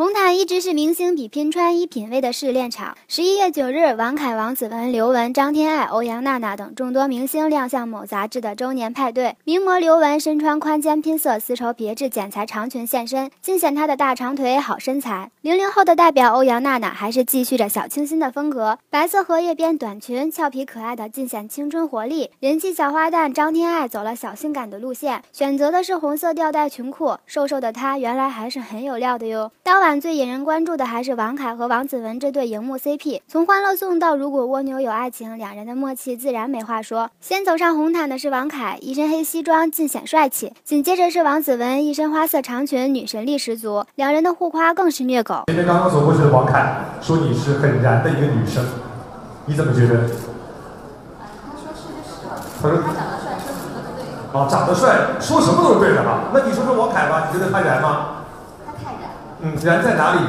红毯一直是明星比拼穿衣品味的试炼场。十一月九日，王凯、王子文、刘雯、张天爱、欧阳娜娜等众多明星亮相某杂志的周年派对。名模刘雯身穿宽肩拼色丝绸别致剪裁长裙现身，尽显她的大长腿、好身材。零零后的代表欧阳娜娜还是继续着小清新的风格，白色荷叶边短裙，俏皮可爱的尽显青春活力。人气小花旦张天爱走了小性感的路线，选择的是红色吊带裙裤，瘦瘦的她原来还是很有料的哟。当晚。最引人关注的还是王凯和王子文这对荧幕 CP，从《欢乐颂》到《如果蜗牛有爱情》，两人的默契自然没话说。先走上红毯的是王凯，一身黑西装尽显帅气；紧接着是王子文，一身花色长裙，女神力十足。两人的互夸更是虐狗。前面刚刚走过去的王凯说你是很燃的一个女生，你怎么觉得？他说是就是了。他说他长得帅，说什么都对。哦，长得帅，说什么都是对的哈。那你说说王凯吧，你觉得他燃吗？嗯，人在哪里？